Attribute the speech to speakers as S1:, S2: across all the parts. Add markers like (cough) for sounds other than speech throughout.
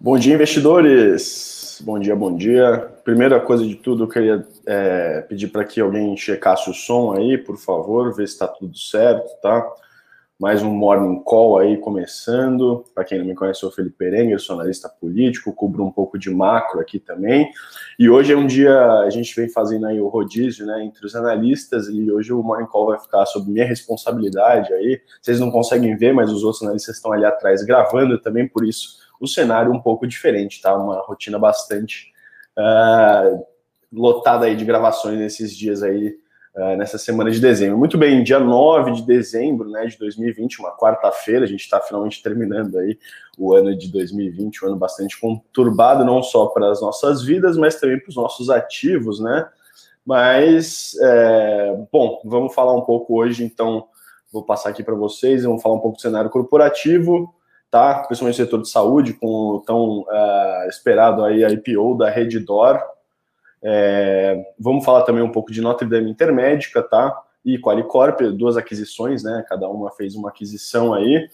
S1: Bom dia, investidores! Bom dia, bom dia. Primeira coisa de tudo, eu queria é, pedir para que alguém checasse o som aí, por favor, ver se está tudo certo, tá? Mais um Morning Call aí começando. Para quem não me conhece, eu sou Felipe Perengue, sou analista político, cubro um pouco de macro aqui também. E hoje é um dia, a gente vem fazendo aí o rodízio, né, entre os analistas, e hoje o Morning Call vai ficar sob minha responsabilidade aí. Vocês não conseguem ver, mas os outros analistas estão ali atrás gravando também, por isso o cenário um pouco diferente, tá? Uma rotina bastante uh, lotada aí de gravações nesses dias aí, uh, nessa semana de dezembro. Muito bem, dia 9 de dezembro né, de 2020, uma quarta-feira, a gente está finalmente terminando aí o ano de 2020, um ano bastante conturbado, não só para as nossas vidas, mas também para os nossos ativos, né? Mas, é, bom, vamos falar um pouco hoje, então, vou passar aqui para vocês, vamos falar um pouco do cenário corporativo, tá? Principalmente no setor de saúde, com o tão uh, esperado aí a IPO da Reddor. É, vamos falar também um pouco de Notre Dame Intermédica, tá? E Qualicorp, duas aquisições, né? Cada uma fez uma aquisição aí.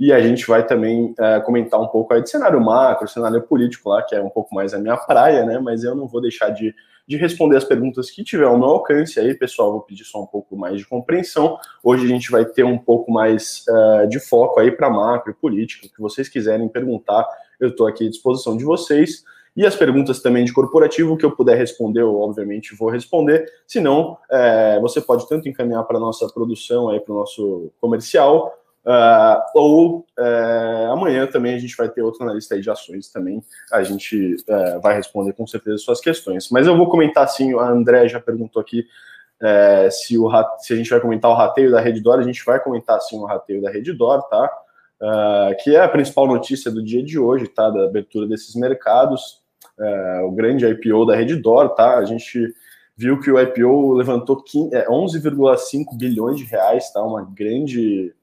S1: E a gente vai também uh, comentar um pouco aí de cenário macro, cenário político lá, que é um pouco mais a minha praia, né? Mas eu não vou deixar de de responder as perguntas que tiver ao meu alcance. Aí, pessoal, vou pedir só um pouco mais de compreensão. Hoje a gente vai ter um pouco mais uh, de foco aí para macro e política. O que vocês quiserem perguntar, eu estou aqui à disposição de vocês. E as perguntas também de corporativo, que eu puder responder, eu obviamente vou responder. Se não, é, você pode tanto encaminhar para a nossa produção, para o nosso comercial, Uh, ou uh, amanhã também a gente vai ter outro analista aí de ações também. A gente uh, vai responder com certeza suas questões. Mas eu vou comentar assim, a André já perguntou aqui é, se, o, se a gente vai comentar o rateio da Reddor, a gente vai comentar sim o rateio da Reddor, tá? que é a principal notícia do dia de hoje, tá? Da abertura desses mercados, o grande IPO da Reddor, tá? A gente viu que o IPO levantou 11,5 bilhões de reais, tá? Uma grande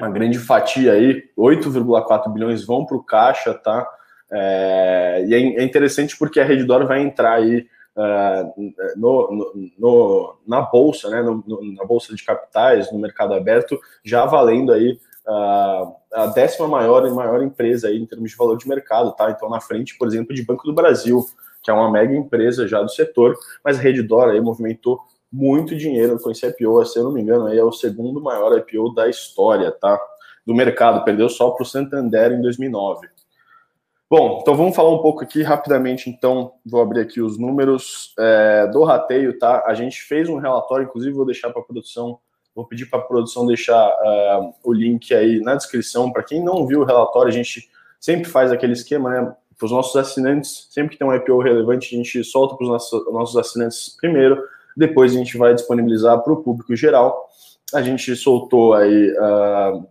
S1: uma grande fatia aí, 8,4 bilhões vão para o caixa, tá? É, e é, é interessante porque a Redditor vai entrar aí uh, no, no, no, na bolsa, né? Na bolsa de capitais, no mercado aberto, já valendo aí uh, a décima maior e maior empresa aí em termos de valor de mercado, tá? Então na frente, por exemplo, de Banco do Brasil, que é uma mega empresa já do setor, mas a Redditor aí movimentou muito dinheiro com esse IPO, se eu não me engano, aí é o segundo maior IPO da história, tá? Do mercado, perdeu só para o Santander em 2009. Bom, então vamos falar um pouco aqui rapidamente, então, vou abrir aqui os números é, do rateio, tá? A gente fez um relatório, inclusive vou deixar para a produção, vou pedir para a produção deixar uh, o link aí na descrição, para quem não viu o relatório, a gente sempre faz aquele esquema, né? Para os nossos assinantes, sempre que tem um IPO relevante, a gente solta para os nossos assinantes primeiro, depois a gente vai disponibilizar para o público geral. A gente soltou aí uh,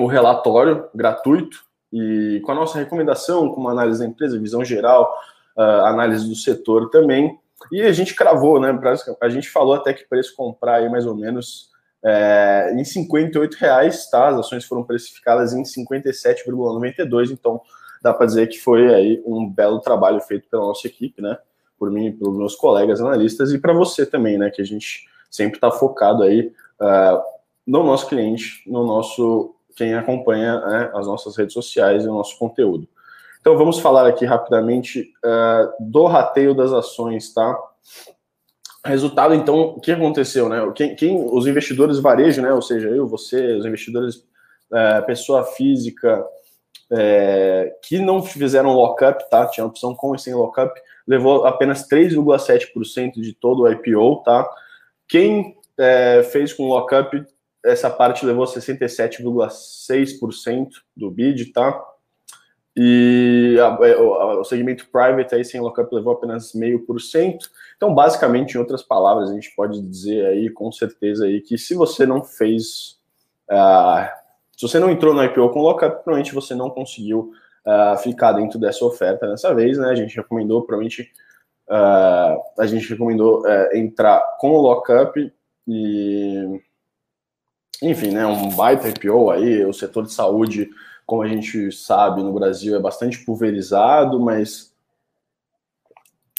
S1: um relatório gratuito e com a nossa recomendação, com uma análise da empresa, visão geral, uh, análise do setor também. E a gente cravou, né? A gente falou até que preço comprar aí mais ou menos é, em 58 reais, tá? As ações foram precificadas em 57,92, então dá para dizer que foi aí um belo trabalho feito pela nossa equipe, né? Por mim, pelos meus colegas analistas e para você também, né? Que a gente sempre está focado aí uh, no nosso cliente, no nosso quem acompanha né, as nossas redes sociais e o nosso conteúdo. Então vamos falar aqui rapidamente uh, do rateio das ações, tá? Resultado, então, o que aconteceu, né? Quem, quem os investidores varejo, né? Ou seja, eu, você, os investidores, uh, pessoa física, é, que não fizeram lockup, tá? Tinha opção com e sem lockup, levou apenas 3,7% de todo o IPO, tá? Quem é, fez com lockup, essa parte levou 67,6% do bid, tá? E a, a, o segmento private aí sem lockup levou apenas meio por cento. Então, basicamente, em outras palavras, a gente pode dizer aí com certeza aí que se você não fez, uh, se você não entrou no IPO com lockup, provavelmente você não conseguiu ficar dentro dessa oferta dessa vez, né? A gente recomendou, provavelmente, uh, a gente recomendou uh, entrar com o lockup e, enfim, né? Um baita IPO aí, o setor de saúde, como a gente sabe, no Brasil é bastante pulverizado, mas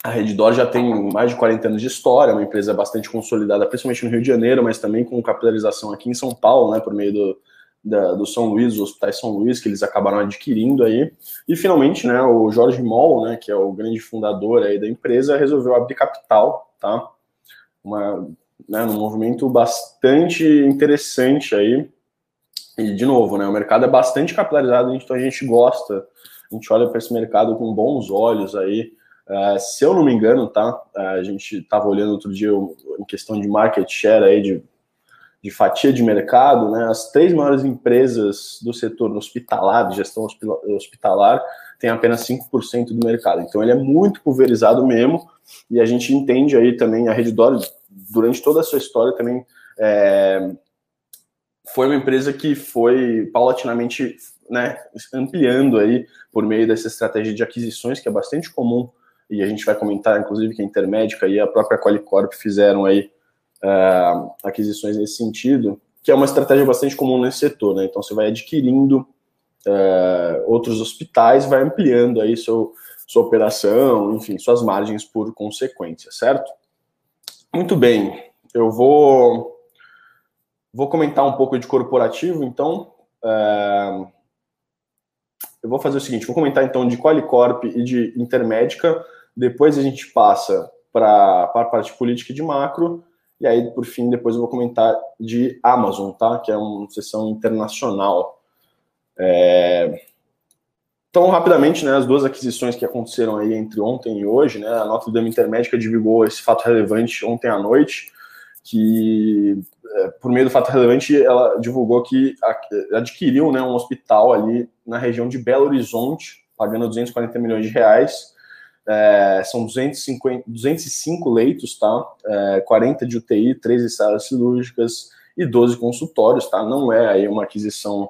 S1: a Reddor já tem mais de 40 anos de história, é uma empresa bastante consolidada, principalmente no Rio de Janeiro, mas também com capitalização aqui em São Paulo, né, por meio do, da, do São Luís, os hospitais São Luís, que eles acabaram adquirindo aí. E finalmente, né, o Jorge Moll, né, que é o grande fundador aí da empresa, resolveu abrir capital, tá? Uma, né, um movimento bastante interessante aí. E, de novo, né, o mercado é bastante capitalizado, então a gente gosta, a gente olha para esse mercado com bons olhos aí. Uh, se eu não me engano, tá? Uh, a gente estava olhando outro dia em questão de market share aí de de fatia de mercado, né, as três maiores empresas do setor hospitalar, de gestão hospitalar, têm apenas 5% do mercado. Então ele é muito pulverizado mesmo, e a gente entende aí também, a Redditor, durante toda a sua história também, é, foi uma empresa que foi paulatinamente né, ampliando aí por meio dessa estratégia de aquisições, que é bastante comum, e a gente vai comentar, inclusive, que a Intermédica e a própria Qualicorp fizeram aí uh, aquisições nesse sentido, que é uma estratégia bastante comum nesse setor, né? Então você vai adquirindo uh, outros hospitais, vai ampliando aí seu, sua operação, enfim, suas margens por consequência, certo? Muito bem, eu vou vou comentar um pouco de corporativo, então uh, eu vou fazer o seguinte, vou comentar então de Qualicorp e de Intermédica, depois a gente passa para a parte política de macro, e aí, por fim, depois eu vou comentar de Amazon, tá? Que é uma sessão internacional. É... Então, rapidamente, né, as duas aquisições que aconteceram aí entre ontem e hoje, né, a Notre Dame Intermédica divulgou esse fato relevante ontem à noite, que é, por meio do fato relevante, ela divulgou que adquiriu né, um hospital ali na região de Belo Horizonte, pagando 240 milhões de reais, é, são 250, 205 leitos, tá? É, 40 de UTI, 13 salas cirúrgicas e 12 consultórios, tá? Não é aí uma aquisição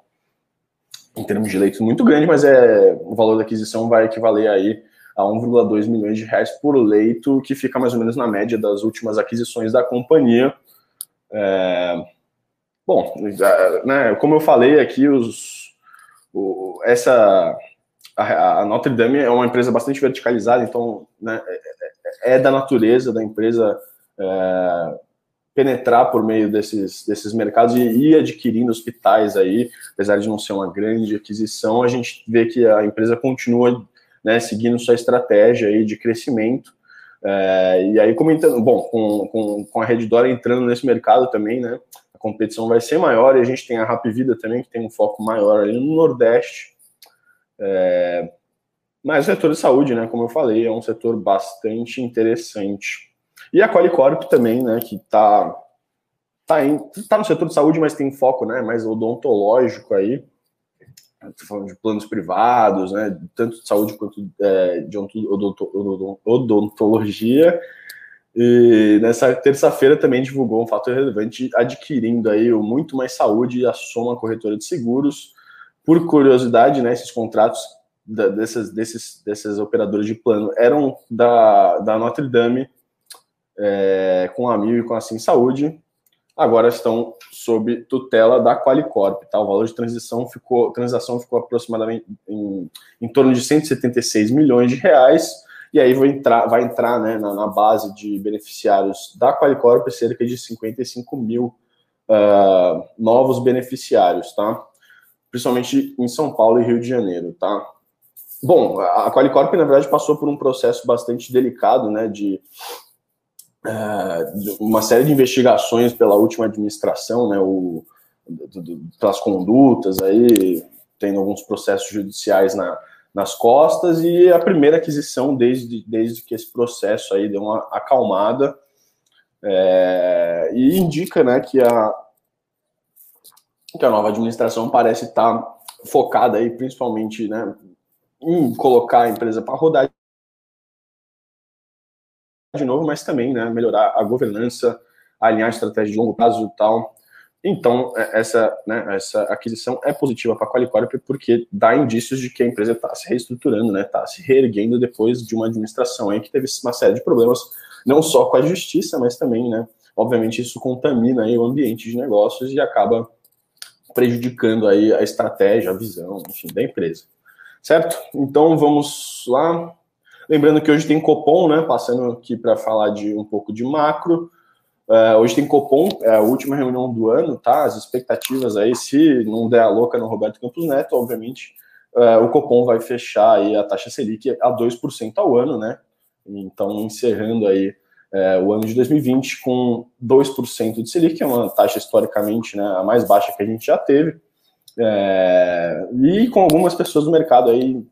S1: em termos de leitos muito grande, mas é o valor da aquisição vai equivaler aí a 1,2 milhões de reais por leito, que fica mais ou menos na média das últimas aquisições da companhia. É, bom, né, como eu falei aqui, os, o, essa a, Notre Dame é uma empresa bastante verticalizada, então né, é, é, é da natureza da empresa é, penetrar por meio desses, desses mercados e ir adquirindo hospitais aí, apesar de não ser uma grande aquisição, a gente vê que a empresa continua né, seguindo sua estratégia aí de crescimento. É, e aí, comentando, bom, com, com, com a Reddora entrando nesse mercado também, né, a competição vai ser maior e a gente tem a Rap Vida também, que tem um foco maior ali no Nordeste. É, mas o setor de saúde, né, como eu falei, é um setor bastante interessante. E a Qualicorp também, né, que está tá, em, tá no setor de saúde, mas tem foco né, mais odontológico aí. Estou falando de planos privados, né, tanto de saúde quanto é, de odontologia. E nessa terça-feira também divulgou um fato relevante, adquirindo aí o Muito Mais Saúde e a Soma Corretora de Seguros, por curiosidade, né, esses contratos da, dessas, desses, desses operadores de plano eram da, da Notre Dame, é, com a Mil e com a Sim Saúde, agora estão sob tutela da Qualicorp. Tá? O valor de transição ficou, transação ficou aproximadamente em, em torno de 176 milhões de reais, e aí vai entrar, vai entrar né, na, na base de beneficiários da Qualicorp cerca de 55 mil uh, novos beneficiários, tá? Principalmente em São Paulo e Rio de Janeiro, tá? Bom, a Qualicorp, na verdade, passou por um processo bastante delicado, né, de, é, uma série de investigações pela última administração, né, o, pelas condutas aí, tendo alguns processos judiciais na, nas costas, e a primeira aquisição desde, desde que esse processo aí deu uma acalmada, é, e indica, né, que a, que a nova administração parece estar focada aí principalmente né, em colocar a empresa para rodar de novo, mas também né, melhorar a governança, alinhar a estratégia de longo prazo e tal. Então, é, essa, né, essa aquisição é positiva para a Qualicorp porque dá indícios de que a empresa está se reestruturando, está né, tá se reerguendo depois de uma administração aí que teve uma série de problemas, não só com a justiça, mas também, né, obviamente, isso contamina aí o ambiente de negócios e acaba prejudicando aí a estratégia, a visão, enfim, da empresa. Certo? Então vamos lá. Lembrando que hoje tem Copom, né? Passando aqui para falar de um pouco de macro. Uh, hoje tem Copom, é a última reunião do ano, tá? As expectativas aí, se não der a louca no Roberto Campos Neto, obviamente, uh, o Copom vai fechar aí a taxa Selic a 2% ao ano, né? Então, encerrando aí uh, o ano de 2020 com 2% de Selic, que é uma taxa historicamente né, a mais baixa que a gente já teve. É, e com algumas pessoas do mercado aí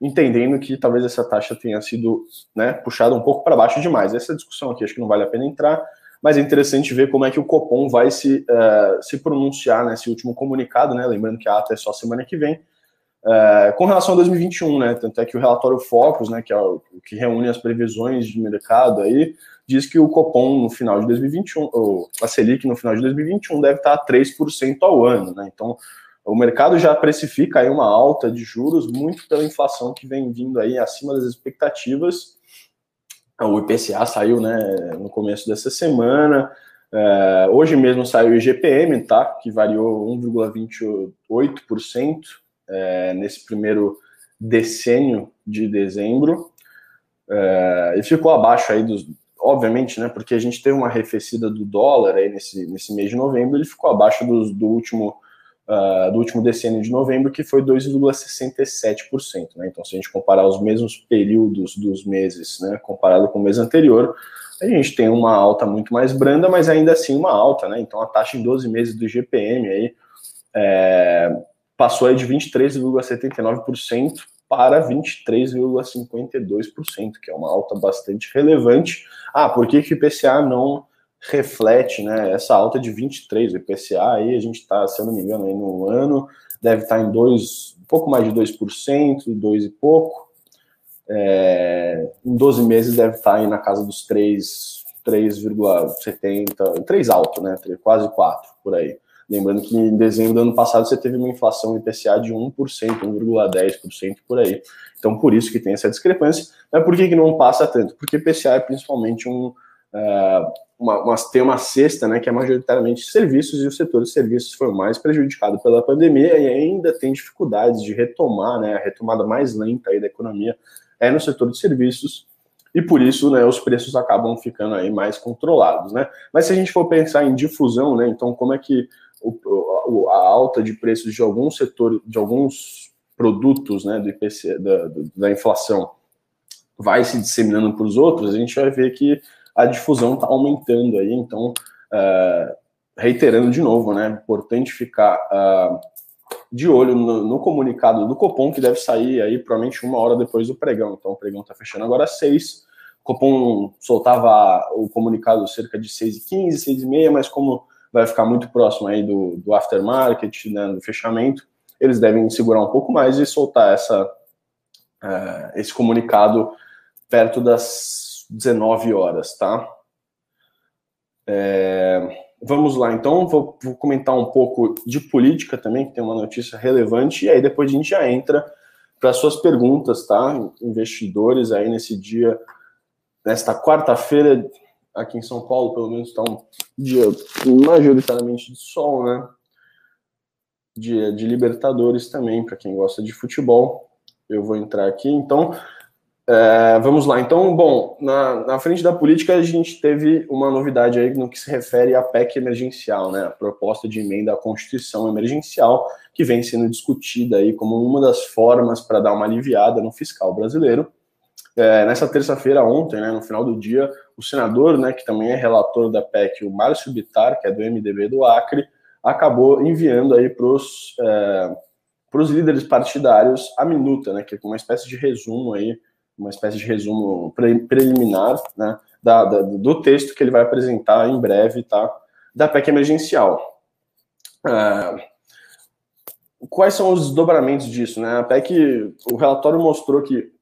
S1: entendendo que talvez essa taxa tenha sido né, puxada um pouco para baixo demais. Essa discussão aqui acho que não vale a pena entrar mas é interessante ver como é que o Copom vai se, uh, se pronunciar nesse último comunicado, né? Lembrando que a ata é só semana que vem. Uh, com relação a 2021, né? Tanto é que o relatório Focus, né, que é o que reúne as previsões de mercado aí, diz que o Copom no final de 2021, ou a Selic no final de 2021 deve estar a 3% ao ano, né? Então, o mercado já precifica aí uma alta de juros muito pela inflação que vem vindo aí acima das expectativas o IPCA saiu né, no começo dessa semana. É, hoje mesmo saiu o IGPM, tá? Que variou 1,28% é, nesse primeiro decênio de dezembro. É, e ficou abaixo aí dos. Obviamente, né? Porque a gente teve uma arrefecida do dólar aí nesse, nesse mês de novembro, ele ficou abaixo dos, do último uh, do último decênio de novembro, que foi 2,67%. Né? Então, se a gente comparar os mesmos períodos dos meses, né, comparado com o mês anterior, a gente tem uma alta muito mais branda, mas ainda assim uma alta. Né? Então, a taxa em 12 meses do GPM aí, é, passou aí de 23,79% para 23,52%, que é uma alta bastante relevante. Ah, por que, que o IPCA não reflete né, essa alta de 23, o IPCA aí a gente está, se eu não me engano, aí no ano, deve estar tá em dois, um pouco mais de 2%, 2 e pouco. É, em 12 meses deve estar tá aí na casa dos 3, 3,70, 3 alto, né? Quase 4 por aí. Lembrando que em dezembro do ano passado você teve uma inflação IPCA de 1%, 1,10% por aí. Então, por isso que tem essa discrepância. Mas por que, que não passa tanto? Porque IPCA é principalmente um, uh, uma, uma, tem uma cesta, né, que é majoritariamente serviços, e o setor de serviços foi mais prejudicado pela pandemia e ainda tem dificuldades de retomar, né, a retomada mais lenta aí da economia é no setor de serviços, e por isso, né, os preços acabam ficando aí mais controlados, né. Mas se a gente for pensar em difusão, né, então como é que a alta de preços de alguns setores, de alguns produtos, né, do IPC, da, da inflação, vai se disseminando para os outros, a gente vai ver que a difusão está aumentando aí, então, uh, reiterando de novo, né, importante ficar uh, de olho no, no, comunicado do Copom, que deve sair aí provavelmente uma hora depois do pregão, então o pregão está fechando agora às seis, o Copom soltava o comunicado cerca de 6h15, 6h30, mas como vai ficar muito próximo aí do, do aftermarket, né, do fechamento, eles devem segurar um pouco mais e soltar essa, uh, esse comunicado perto das 19 horas, tá? É, vamos lá, então, vou, vou, comentar um pouco de política também, que tem uma notícia relevante, e aí depois a gente já entra para suas perguntas, tá? Investidores aí nesse dia, nesta quarta-feira, aqui em São Paulo, pelo menos está um dia majoritariamente de sol, né? Dia de Libertadores também, para quem gosta de futebol. Eu vou entrar aqui, então. É, vamos lá, então, bom, na, na, frente da política a gente teve uma novidade aí no que se refere à PEC emergencial, né, a proposta de emenda à Constituição emergencial, que vem sendo discutida aí como uma das formas para dar uma aliviada no fiscal brasileiro. É, nessa terça-feira, ontem, né, no final do dia, o senador, né, que também é relator da PEC, o Márcio Bitar, que é do MDB do Acre, acabou enviando aí para os é, líderes partidários a minuta, né, que é uma espécie de resumo aí uma espécie de resumo pre preliminar né, da, da, do texto que ele vai apresentar em breve, tá? Da PEC emergencial. Uh, quais são os desdobramentos disso, né? A PEC, o relatório mostrou que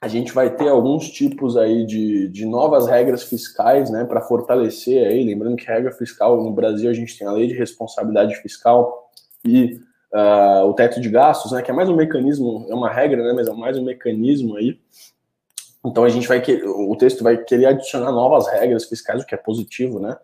S1: a gente vai ter alguns tipos aí de, de novas regras fiscais, né, para fortalecer aí, lembrando que regra fiscal no Brasil a gente tem a lei de responsabilidade fiscal e uh, o teto de gastos, né, que é mais um mecanismo, é uma regra, né, mas é mais um mecanismo aí. Então a gente vai que o texto vai querer adicionar novas regras fiscais, o que é positivo, né?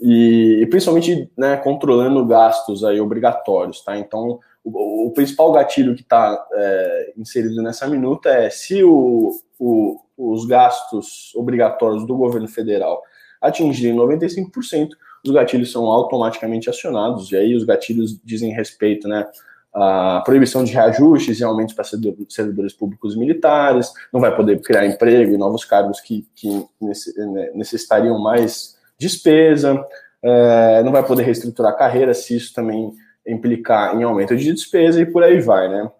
S1: E, e principalmente, né, controlando gastos aí obrigatórios, tá? Então o, o principal gatilho que está é, inserido nessa minuta é se o, o, os gastos obrigatórios do governo federal atingirem 95%, os gatilhos são automaticamente acionados, e aí os gatilhos dizem respeito, né, a proibição de reajustes e aumentos para servidores públicos e militares, não vai poder criar emprego e novos cargos que, que né, necessitariam mais despesa, é, não vai poder reestruturar a carreira se isso também implicar em aumento de despesa e por aí vai, né?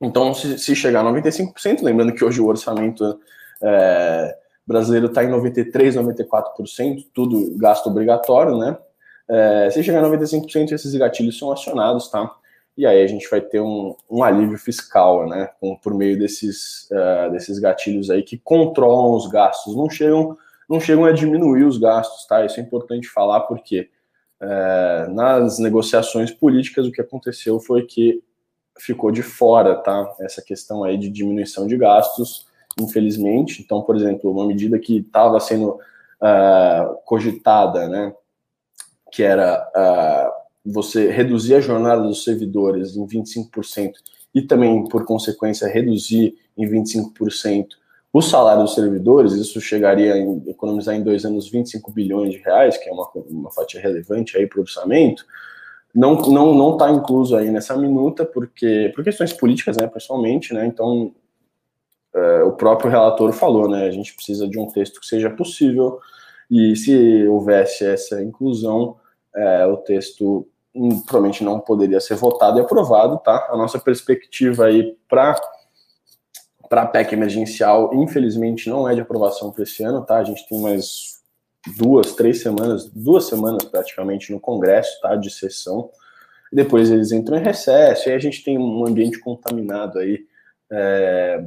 S1: Então, se, se chegar a 95%, lembrando que hoje o orçamento é, brasileiro está em 93%, 94%, tudo gasto obrigatório, né? É, se chegar a 95%, esses gatilhos são acionados, tá? E aí a gente vai ter um, um alívio fiscal, né? Com, por meio desses, uh, desses gatilhos aí que controlam os gastos. Não chegam, não chegam a diminuir os gastos, tá? Isso é importante falar porque uh, nas negociações políticas o que aconteceu foi que ficou de fora, tá? Essa questão aí de diminuição de gastos, infelizmente. Então, por exemplo, uma medida que estava sendo uh, cogitada, né? Que era você reduzir a jornada dos servidores em 25% e também, por consequência, reduzir em 25% o salário dos servidores, isso chegaria a economizar em dois anos 25 bilhões de reais, que é uma, uma fatia relevante aí para o orçamento, não não não está incluso aí nessa minuta porque por questões políticas, né, pessoalmente, né, então é, o próprio relator falou, né, a gente precisa de um texto que seja possível e se houvesse essa inclusão, é, o texto provavelmente não poderia ser votado e aprovado, tá? A nossa perspectiva aí para para a PEC emergencial, infelizmente, não é de aprovação para esse ano, tá? A gente tem mais duas, três semanas, duas semanas praticamente no Congresso, tá? De sessão. Depois eles entram em recesso, e a gente tem um ambiente contaminado aí é,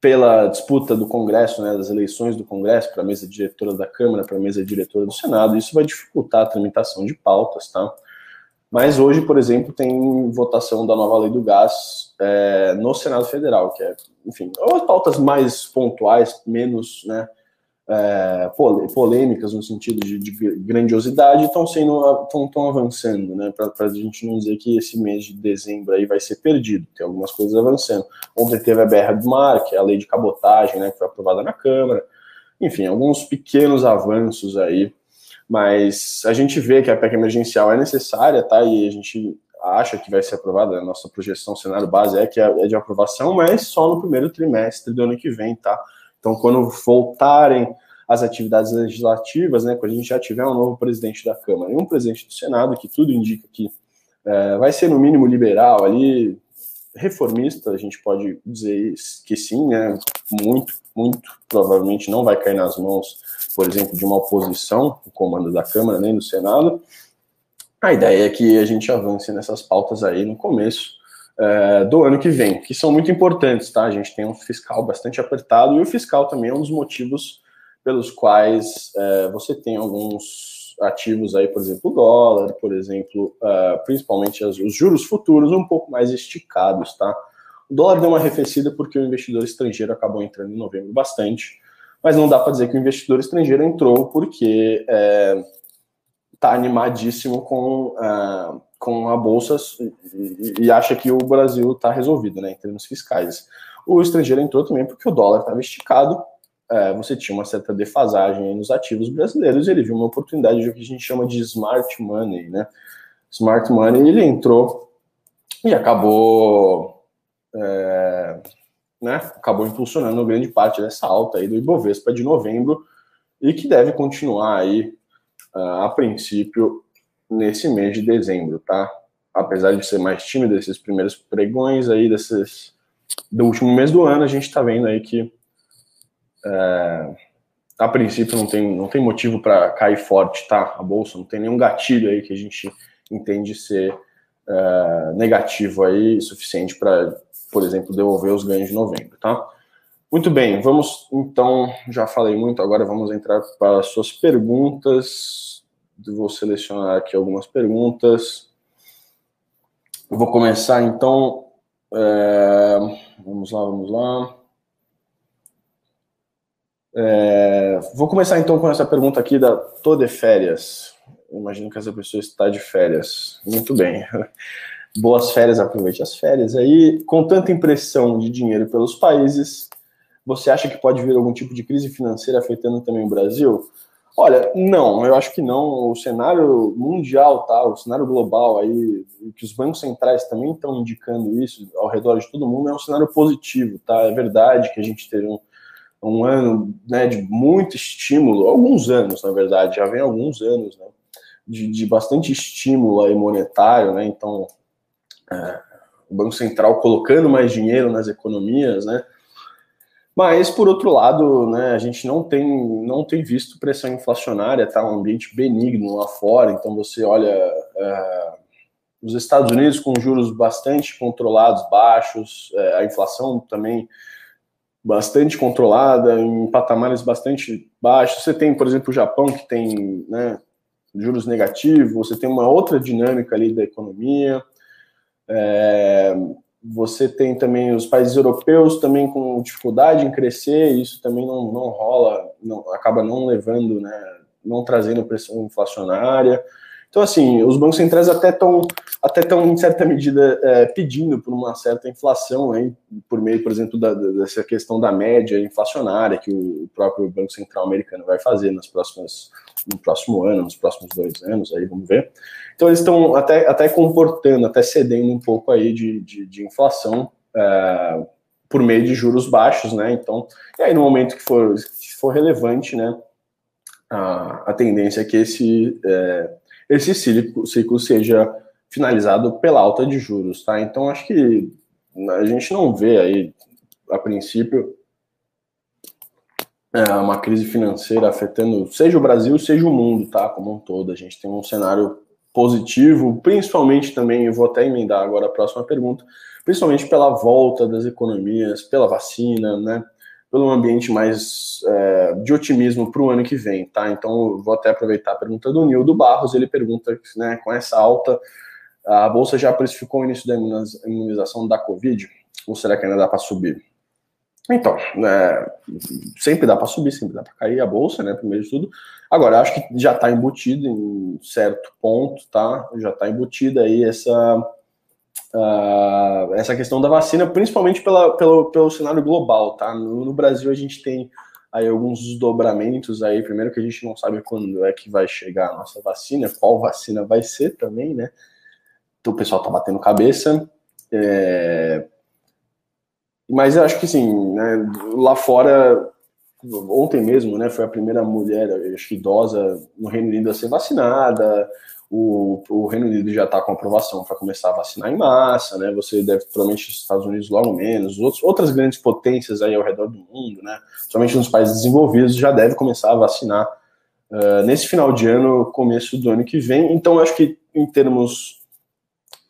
S1: pela disputa do Congresso, né, das eleições do Congresso para a mesa diretora da Câmara, para a mesa diretora do Senado, isso vai dificultar a tramitação de pautas, tá? Mas hoje, por exemplo, tem votação da nova lei do gás é, no Senado Federal, que é, enfim, as pautas mais pontuais, menos, né, é, polêmicas no sentido de, de grandiosidade estão sendo estão avançando, né? Para a gente não dizer que esse mês de dezembro aí vai ser perdido, tem algumas coisas avançando. Ontem teve a BR do Mar, que é a lei de cabotagem, né? Que foi aprovada na Câmara. Enfim, alguns pequenos avanços aí, mas a gente vê que a PEC emergencial é necessária, tá? E a gente acha que vai ser aprovada, a nossa projeção, cenário base é que é de aprovação, mas só no primeiro trimestre do ano que vem, tá? Então, quando voltarem as atividades legislativas, né, quando a gente já tiver um novo presidente da Câmara e um presidente do Senado, que tudo indica que é, vai ser no mínimo liberal ali, reformista, a gente pode dizer que sim, né, muito, muito provavelmente não vai cair nas mãos, por exemplo, de uma oposição, o comando da Câmara nem do Senado. A ideia é que a gente avance nessas pautas aí no começo é, do ano que vem, que são muito importantes, tá? A gente tem um fiscal bastante apertado e o fiscal também é um dos motivos pelos quais é, você tem alguns ativos aí, por exemplo, o dólar, por exemplo, uh, principalmente as, os juros futuros um pouco mais esticados, tá? O dólar deu uma arrefecida porque o investidor estrangeiro acabou entrando em novembro bastante, mas não dá para dizer que o investidor estrangeiro entrou porque está é, animadíssimo com uh, com a bolsa e, e acha que o Brasil está resolvido, né, em termos fiscais. O estrangeiro entrou também porque o dólar estava esticado, é, você tinha uma certa defasagem nos ativos brasileiros e ele viu uma oportunidade de o que a gente chama de smart money, né? Smart money, ele entrou e acabou, é, né, acabou impulsionando grande parte dessa alta aí do Ibovespa de novembro e que deve continuar aí, uh, a princípio, nesse mês de dezembro, tá? Apesar de ser mais tímido esses primeiros pregões aí desses do último mês do ano, a gente está vendo aí que é, a princípio não tem, não tem motivo para cair forte, tá? A bolsa não tem nenhum gatilho aí que a gente entende ser é, negativo aí suficiente para, por exemplo, devolver os ganhos de novembro, tá? Muito bem, vamos então, já falei muito, agora vamos entrar para as suas perguntas vou selecionar aqui algumas perguntas. vou começar então. É, vamos lá, vamos lá. É, vou começar então com essa pergunta aqui da de férias. Imagino que essa pessoa está de férias. Muito bem. Boas férias, aproveite as férias aí. Com tanta impressão de dinheiro pelos países, você acha que pode vir algum tipo de crise financeira afetando também o Brasil? Olha, não, eu acho que não. O cenário mundial, tá? O cenário global aí, que os bancos centrais também estão indicando isso ao redor de todo mundo, é um cenário positivo, tá? É verdade que a gente teve um, um ano né, de muito estímulo, alguns anos, na verdade, já vem alguns anos, né? De, de bastante estímulo aí monetário, né? Então, o Banco Central colocando mais dinheiro nas economias, né? Mas, por outro lado, né, a gente não tem, não tem visto pressão inflacionária, tá um ambiente benigno lá fora, então você olha é, os Estados Unidos com juros bastante controlados, baixos, é, a inflação também bastante controlada, em patamares bastante baixos. Você tem, por exemplo, o Japão, que tem né, juros negativos, você tem uma outra dinâmica ali da economia. É, você tem também os países europeus também com dificuldade em crescer, isso também não, não rola, não, acaba não levando, né, não trazendo pressão inflacionária. Então, assim, os bancos centrais até estão, até tão, em certa medida, é, pedindo por uma certa inflação, aí, por meio, por exemplo, da, dessa questão da média inflacionária que o próprio Banco Central americano vai fazer nas próximas, no próximo ano, nos próximos dois anos, aí vamos ver. Então eles estão até, até comportando, até cedendo um pouco aí de, de, de inflação é, por meio de juros baixos, né? Então, e aí no momento que for, que for relevante, né, a, a tendência é que esse, é, esse ciclo, seja finalizado pela alta de juros, tá? Então acho que a gente não vê aí, a princípio, é, uma crise financeira afetando seja o Brasil, seja o mundo, tá? Como um todo. A gente tem um cenário positivo, principalmente também, eu vou até emendar agora a próxima pergunta, principalmente pela volta das economias, pela vacina, né? Pelo ambiente mais é, de otimismo para o ano que vem, tá? Então, vou até aproveitar a pergunta do Nildo Barros, ele pergunta, né, com essa alta, a Bolsa já precificou o início da imunização da Covid? Ou será que ainda dá para subir? Então, né, sempre dá para subir, sempre dá para cair a bolsa, né? Primeiro de tudo. Agora, acho que já está embutido em certo ponto, tá? Já está embutida aí essa, uh, essa questão da vacina, principalmente pela, pelo, pelo cenário global, tá? No, no, Brasil a gente tem aí alguns desdobramentos aí. Primeiro que a gente não sabe quando é que vai chegar a nossa vacina, qual vacina vai ser também, né? Então o pessoal tá batendo cabeça. É mas eu acho que sim, né, lá fora, ontem mesmo, né, foi a primeira mulher, acho que idosa, no Reino Unido a ser vacinada. O, o Reino Unido já está com aprovação para começar a vacinar em massa, né? Você deve, provavelmente, os Estados Unidos logo menos, outros, outras grandes potências aí ao redor do mundo, né? Somente nos países desenvolvidos já deve começar a vacinar uh, nesse final de ano, começo do ano que vem. Então, acho que em termos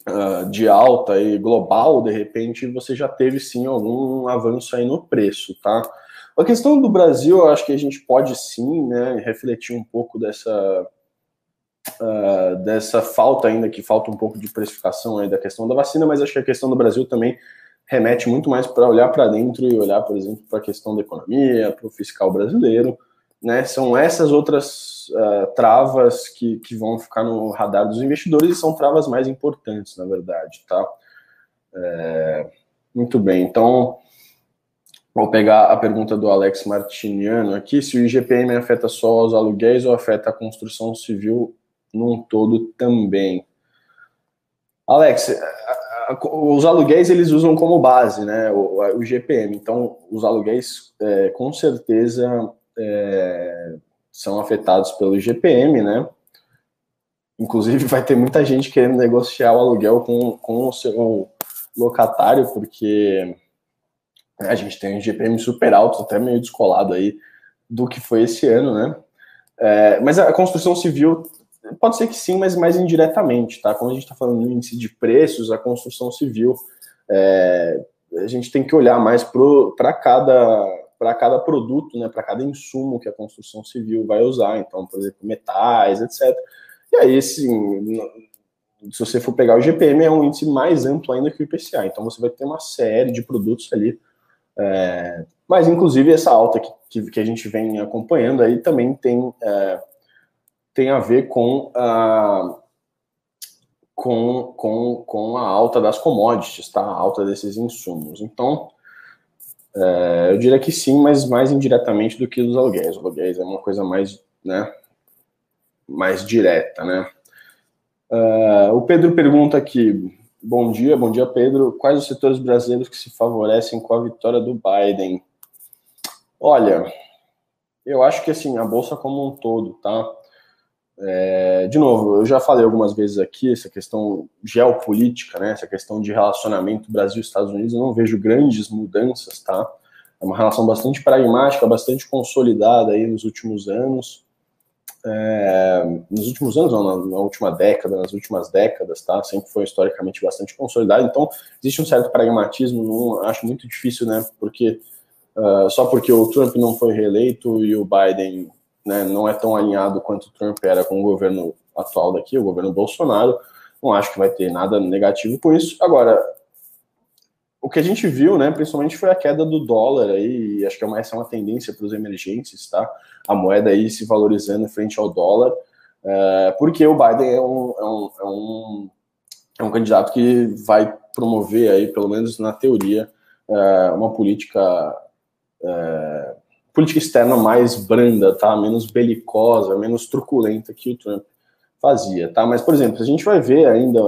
S1: uh, de alta e global, de repente você já teve sim algum avanço aí no preço, tá? A questão do Brasil, eu acho que a gente pode sim, né, refletir um pouco dessa uh, dessa falta ainda que falta um pouco de precificação aí da questão da vacina, mas acho que a questão do Brasil também remete muito mais para olhar para dentro e olhar, por exemplo, para a questão da economia, para o fiscal brasileiro né? São essas outras uh, travas que, que vão ficar no radar dos investidores e são travas mais importantes, na verdade, tá? É, muito bem, então vou pegar a pergunta do Alex Martiniano aqui, se o IGPM afeta só os aluguéis ou afeta a construção civil num todo também. Alex, os aluguéis eles usam como base, né, o, o IGPM. Então, os aluguéis, é, com certeza, é, são afetados pelo IGPM, né? Inclusive, vai ter muita gente querendo negociar o aluguel com, com o seu locatário, porque a gente tem um IGPM super alto, até meio descolado aí do que foi esse ano, né? É, mas a construção civil pode ser que sim, mas mais indiretamente, tá? Quando a gente está falando no índice de preços, a construção civil, é, a gente tem que olhar mais para cada para cada produto, né, para cada insumo que a construção civil vai usar, então, por exemplo, metais, etc. E aí, assim, se você for pegar o GPM, é um índice mais amplo ainda que o IPCA, então você vai ter uma série de produtos ali, é, mas inclusive essa alta que, que, que, a gente vem acompanhando aí também tem, é, tem a ver com a, com, com, com a alta das commodities, tá? A alta desses insumos. Então, é, eu diria que sim, mas mais indiretamente do que dos aluguéis. Os aluguéis é uma coisa mais né, mais direta, né? Uh, o Pedro pergunta aqui, bom dia, bom dia Pedro, quais os setores brasileiros que se favorecem com a vitória do Biden? Olha, eu acho que assim, a Bolsa como um todo, tá? É, de novo, eu já falei algumas vezes aqui essa questão geopolítica, né? Essa questão de relacionamento Brasil-Estados Unidos, eu não vejo grandes mudanças, tá? É uma relação bastante pragmática, bastante consolidada aí nos últimos anos. É, nos últimos anos, não, na, na, última década, nas últimas décadas, tá? Sempre foi historicamente bastante consolidado. Então, existe um certo pragmatismo, não acho muito difícil, né? Porque uh, só porque o Trump não foi reeleito e o Biden né, não é tão alinhado quanto o Trump era com o governo atual daqui, o governo Bolsonaro, não acho que vai ter nada negativo com isso. Agora, o que a gente viu, né, principalmente foi a queda do dólar aí, acho que é essa é uma tendência para os emergentes, tá? A moeda aí se valorizando frente ao dólar, é, porque o Biden é um, é, um, é, um, é um candidato que vai promover aí, pelo menos na teoria, é, uma política é, política externa mais branda, tá? Menos belicosa, menos truculenta que o Trump fazia, tá? Mas, por exemplo, a gente vai ver ainda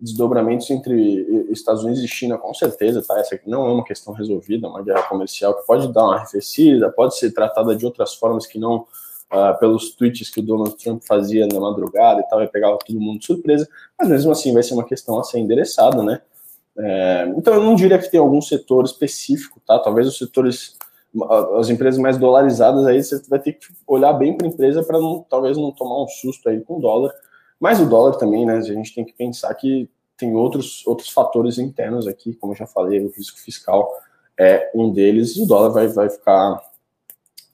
S1: desdobramentos entre Estados Unidos e China, com certeza, tá? Essa aqui não é uma questão resolvida, é uma guerra comercial que pode dar uma arrefecida, pode ser tratada de outras formas que não uh, pelos tweets que o Donald Trump fazia na madrugada e tal, e pegava todo mundo de surpresa, mas mesmo assim vai ser uma questão a ser endereçada, né? É, então eu não diria que tem algum setor específico, tá? Talvez os setores, as empresas mais dolarizadas aí, você vai ter que olhar bem para a empresa para talvez não tomar um susto aí com o dólar, mas o dólar também, né? A gente tem que pensar que tem outros, outros fatores internos aqui, como eu já falei, o risco fiscal é um deles, o dólar vai, vai ficar.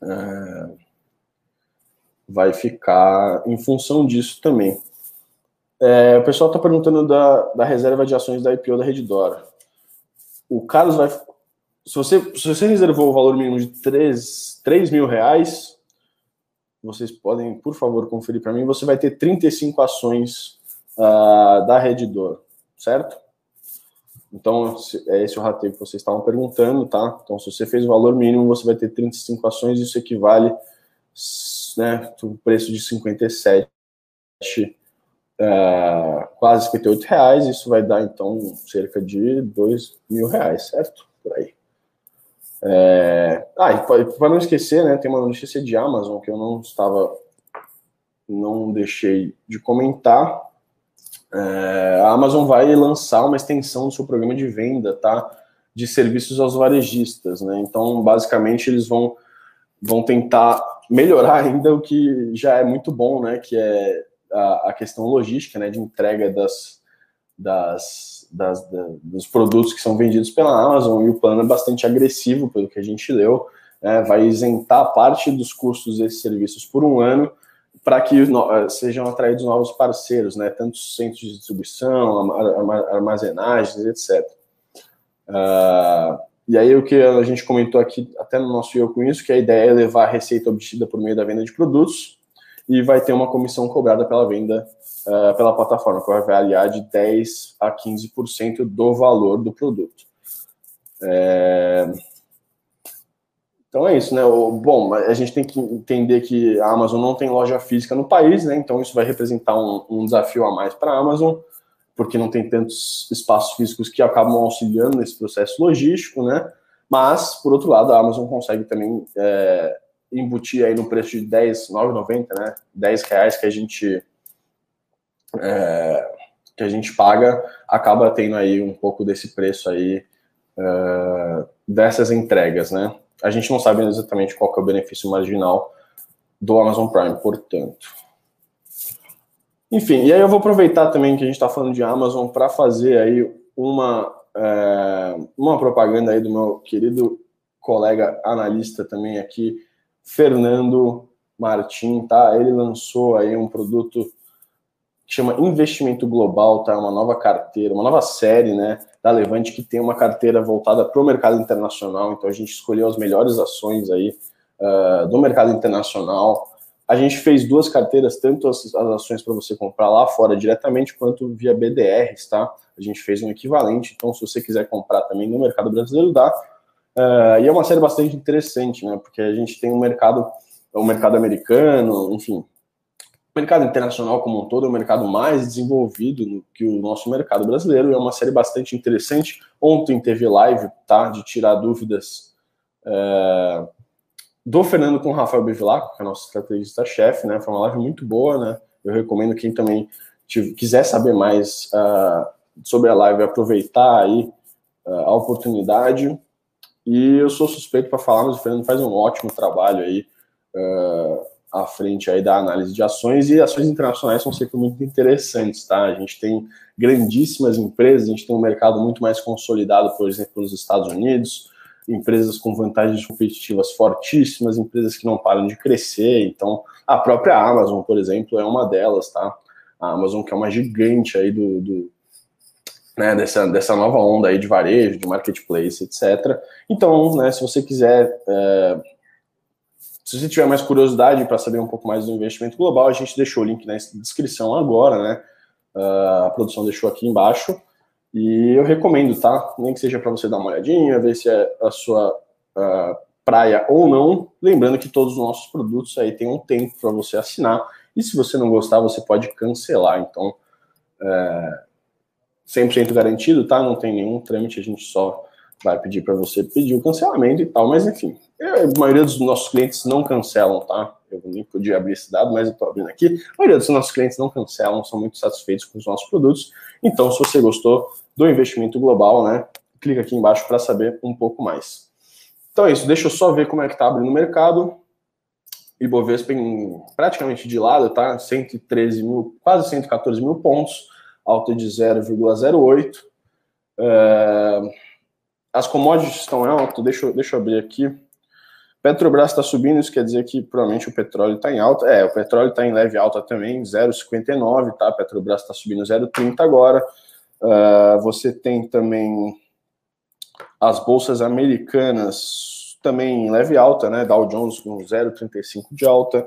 S1: É, vai ficar em função disso também. É, o pessoal está perguntando da, da reserva de ações da IPO da Reddora. O Carlos vai. Se você, se você reservou o valor mínimo de 3, 3 mil reais, vocês podem, por favor, conferir para mim. Você vai ter 35 ações uh, da Reddor, certo? Então, é esse o rateio que vocês estavam perguntando, tá? Então, se você fez o valor mínimo, você vai ter 35 ações, isso equivale, né, o preço de 57, uh, quase 58 reais, isso vai dar, então, cerca de 2 mil reais, certo? Por aí. É... Ah, e para não esquecer, né, tem uma notícia de Amazon que eu não estava, não deixei de comentar. É... A Amazon vai lançar uma extensão do seu programa de venda, tá? De serviços aos varejistas, né? Então, basicamente, eles vão, vão tentar melhorar (laughs) ainda o que já é muito bom, né? Que é a, a questão logística, né? De entrega das, das das, da, dos produtos que são vendidos pela Amazon e o plano é bastante agressivo, pelo que a gente leu, né, vai isentar parte dos custos desses serviços por um ano para que eh, sejam atraídos novos parceiros, né, tanto centros de distribuição, armazenagens, etc. Uh, ah, e aí o que a gente comentou aqui, até no nosso eu com isso, que a ideia é levar a receita obtida por meio da venda de produtos e vai ter uma comissão cobrada pela venda uh, pela plataforma, que vai variar de 10% a 15% do valor do produto. É... Então é isso, né? Bom, a gente tem que entender que a Amazon não tem loja física no país, né? Então isso vai representar um, um desafio a mais para a Amazon, porque não tem tantos espaços físicos que acabam auxiliando nesse processo logístico, né? Mas, por outro lado, a Amazon consegue também é, embutir aí no preço de 10, 9,90, né? 10 reais que a gente é, que a gente paga, acaba tendo aí um pouco desse preço aí é, dessas entregas, né? A gente não sabe exatamente qual é o benefício marginal do Amazon Prime, portanto. Enfim, e aí eu vou aproveitar também que a gente está falando de Amazon para fazer aí uma, é, uma propaganda aí do meu querido colega analista também aqui, Fernando Martim, tá? Ele lançou aí um produto que chama Investimento Global, tá? Uma nova carteira, uma nova série, né? Da Levante que tem uma carteira voltada para o mercado internacional. Então a gente escolheu as melhores ações aí uh, do mercado internacional. A gente fez duas carteiras, tanto as, as ações para você comprar lá fora diretamente, quanto via BDRs, tá? A gente fez um equivalente. Então, se você quiser comprar também no mercado brasileiro, dá. Uh, e é uma série bastante interessante, né? Porque a gente tem um mercado o mercado americano, enfim. O mercado internacional como um todo é um mercado mais desenvolvido que o nosso mercado brasileiro. É uma série bastante interessante. Ontem teve live, tá? De tirar dúvidas é, do Fernando com o Rafael Bevilacqua, que é nosso estrategista-chefe, né? Foi uma live muito boa, né? Eu recomendo quem também quiser saber mais uh, sobre a live, aproveitar aí uh, a oportunidade. E eu sou suspeito para falar, mas o Fernando faz um ótimo trabalho aí uh, à frente aí da análise de ações e ações internacionais são sempre muito interessantes, tá? A gente tem grandíssimas empresas, a gente tem um mercado muito mais consolidado, por exemplo, nos Estados Unidos, empresas com vantagens competitivas fortíssimas, empresas que não param de crescer. Então, a própria Amazon, por exemplo, é uma delas, tá? A Amazon que é uma gigante aí do, do né, dessa, dessa nova onda aí de varejo, de marketplace, etc. Então, né, se você quiser, é, se você tiver mais curiosidade para saber um pouco mais do investimento global, a gente deixou o link na descrição agora, né? Uh, a produção deixou aqui embaixo. E eu recomendo, tá? Nem que seja para você dar uma olhadinha, ver se é a sua uh, praia ou não. Lembrando que todos os nossos produtos aí tem um tempo para você assinar. E se você não gostar, você pode cancelar. Então, é, 100% garantido, tá? Não tem nenhum trâmite, a gente só vai pedir para você pedir o cancelamento e tal. Mas enfim, a maioria dos nossos clientes não cancelam, tá? Eu nem podia abrir esse dado, mas eu estou abrindo aqui. A maioria dos nossos clientes não cancelam, são muito satisfeitos com os nossos produtos. Então, se você gostou do investimento global, né, clica aqui embaixo para saber um pouco mais. Então é isso, deixa eu só ver como é que está abrindo o mercado. Ibovespa em, praticamente de lado, tá? 113 mil, quase 114 mil pontos, alta de 0,08. É, as commodities estão em alta, deixa, deixa eu abrir aqui. Petrobras está subindo, isso quer dizer que provavelmente o petróleo está em alta. É, o petróleo está em leve alta também, 0,59, tá? Petrobras está subindo 0,30 agora. Uh, você tem também as bolsas americanas também em leve alta, né? Dow Jones com 0,35 de alta,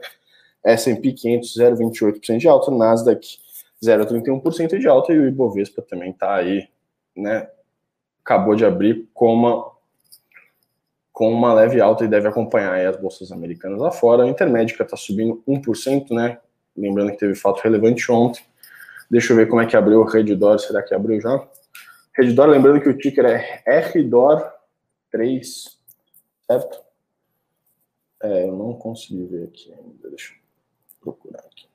S1: S&P 500 0,28% de alta, Nasdaq 0,31% de alta e o Ibovespa também está aí, né? Acabou de abrir com uma com uma leve alta e deve acompanhar as bolsas americanas lá fora. A Intermédica está subindo 1%, né? Lembrando que teve fato relevante ontem. Deixa eu ver como é que abriu o Redditor. Será que abriu já? Redditor, lembrando que o ticker é RDOR3, certo? É, eu não consegui ver aqui ainda. Deixa eu procurar aqui.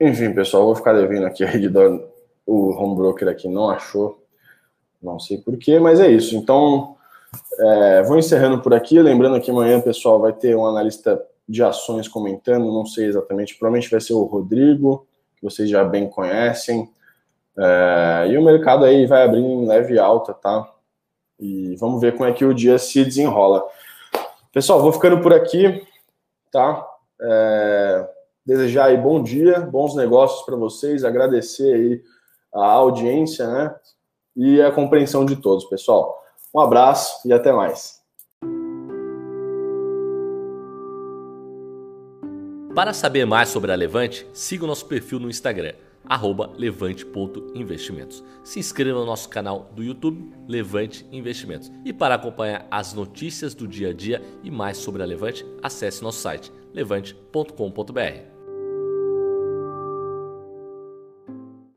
S1: Enfim, pessoal, vou ficar devendo aqui a Redditor. O home broker aqui não achou não sei porquê, mas é isso. Então, é, vou encerrando por aqui. Lembrando que amanhã, pessoal, vai ter um analista de ações comentando, não sei exatamente, provavelmente vai ser o Rodrigo, que vocês já bem conhecem. É, e o mercado aí vai abrindo em leve alta, tá? E vamos ver como é que o dia se desenrola. Pessoal, vou ficando por aqui, tá? É, desejar aí bom dia, bons negócios para vocês, agradecer aí a audiência, né? e a compreensão de todos, pessoal. Um abraço e até mais.
S2: Para saber mais sobre a Levante, siga o nosso perfil no Instagram, levante.investimentos. Se inscreva no nosso canal do YouTube, Levante Investimentos. E para acompanhar as notícias do dia a dia e mais sobre a Levante, acesse nosso site levante.com.br.